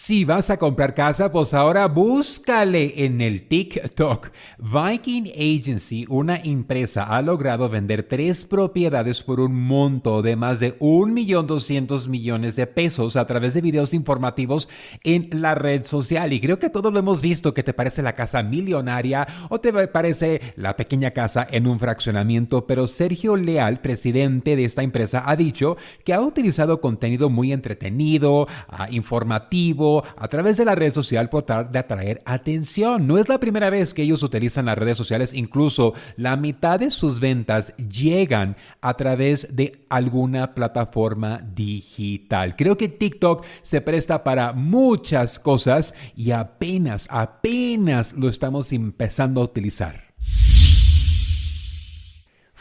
Si vas a comprar casa, pues ahora búscale en el TikTok. Viking Agency, una empresa, ha logrado vender tres propiedades por un monto de más de 1.200.000 millones de pesos a través de videos informativos en la red social. Y creo que todos lo hemos visto, que te parece la casa millonaria o te parece la pequeña casa en un fraccionamiento. Pero Sergio Leal, presidente de esta empresa, ha dicho que ha utilizado contenido muy entretenido, ah, a través de la red social por tratar de atraer atención. No es la primera vez que ellos utilizan las redes sociales, incluso la mitad de sus ventas llegan a través de alguna plataforma digital. Creo que TikTok se presta para muchas cosas y apenas, apenas lo estamos empezando a utilizar.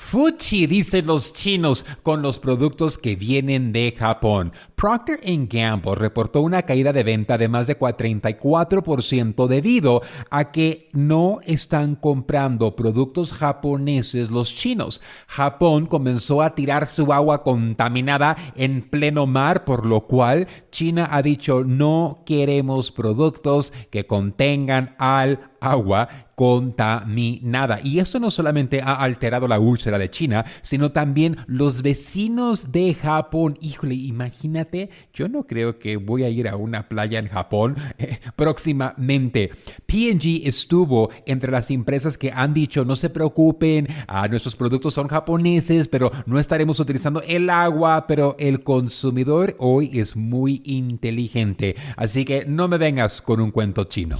Fuchi, dicen los chinos, con los productos que vienen de Japón. Procter Gamble reportó una caída de venta de más de 34% debido a que no están comprando productos japoneses los chinos. Japón comenzó a tirar su agua contaminada en pleno mar, por lo cual China ha dicho no queremos productos que contengan al agua contaminada. Y esto no solamente ha alterado la úlcera de China, sino también los vecinos de Japón. Híjole, imagínate, yo no creo que voy a ir a una playa en Japón eh, próximamente. PG estuvo entre las empresas que han dicho, no se preocupen, ah, nuestros productos son japoneses, pero no estaremos utilizando el agua, pero el consumidor hoy es muy inteligente. Así que no me vengas con un cuento chino.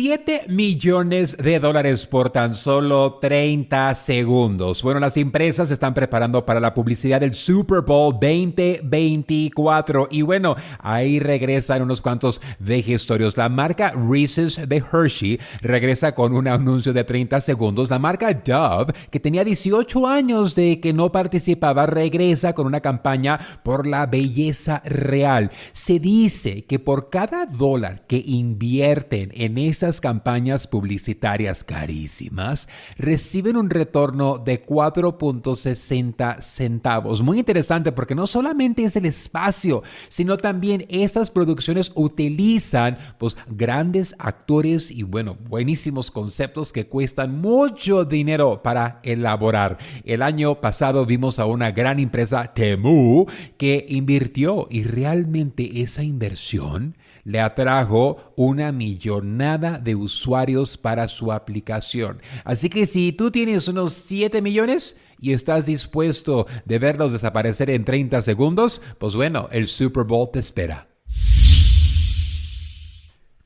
7 millones de dólares por tan solo 30 segundos. Bueno, las empresas están preparando para la publicidad del Super Bowl 2024 y bueno, ahí regresan unos cuantos vejestorios. La marca Reese's de Hershey regresa con un anuncio de 30 segundos. La marca Dove, que tenía 18 años de que no participaba, regresa con una campaña por la belleza real. Se dice que por cada dólar que invierten en esas campañas publicitarias carísimas reciben un retorno de 4.60 centavos. Muy interesante porque no solamente es el espacio, sino también estas producciones utilizan pues grandes actores y bueno, buenísimos conceptos que cuestan mucho dinero para elaborar. El año pasado vimos a una gran empresa, Temu, que invirtió y realmente esa inversión le atrajo una millonada de usuarios para su aplicación. Así que si tú tienes unos 7 millones y estás dispuesto de verlos desaparecer en 30 segundos, pues bueno, el Super Bowl te espera.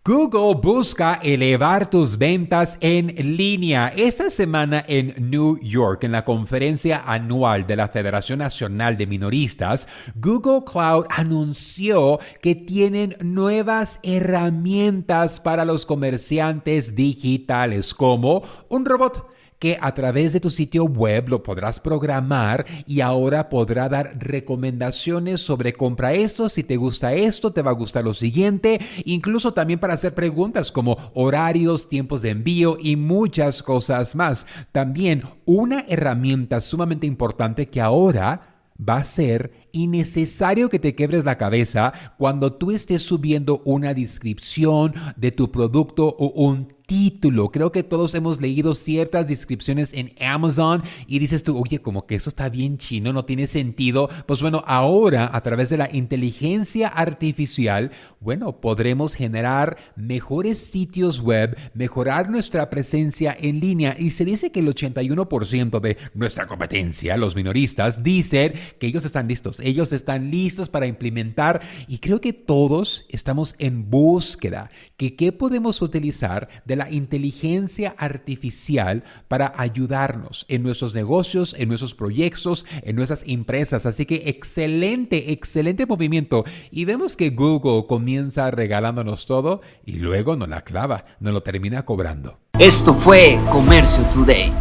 Google busca elevar tus ventas en línea. Esta semana en New York, en la conferencia anual de la Federación Nacional de Minoristas, Google Cloud anunció que tienen nuevas herramientas para los comerciantes digitales, como un robot que a través de tu sitio web lo podrás programar y ahora podrá dar recomendaciones sobre compra esto, si te gusta esto, te va a gustar lo siguiente, incluso también para hacer preguntas como horarios, tiempos de envío y muchas cosas más. También una herramienta sumamente importante que ahora va a ser innecesario que te quebres la cabeza cuando tú estés subiendo una descripción de tu producto o un título. Creo que todos hemos leído ciertas descripciones en Amazon y dices tú, oye, como que eso está bien chino, no tiene sentido. Pues bueno, ahora a través de la inteligencia artificial, bueno, podremos generar mejores sitios web, mejorar nuestra presencia en línea y se dice que el 81% de nuestra competencia, los minoristas, dicen que ellos están listos, ellos están listos para implementar y creo que todos estamos en búsqueda que qué podemos utilizar la inteligencia artificial para ayudarnos en nuestros negocios, en nuestros proyectos, en nuestras empresas. Así que excelente, excelente movimiento. Y vemos que Google comienza regalándonos todo y luego nos la clava, nos lo termina cobrando. Esto fue Comercio Today.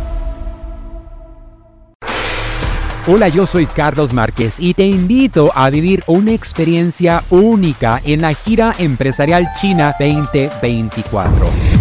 Hola, yo soy Carlos Márquez y te invito a vivir una experiencia única en la gira empresarial China 2024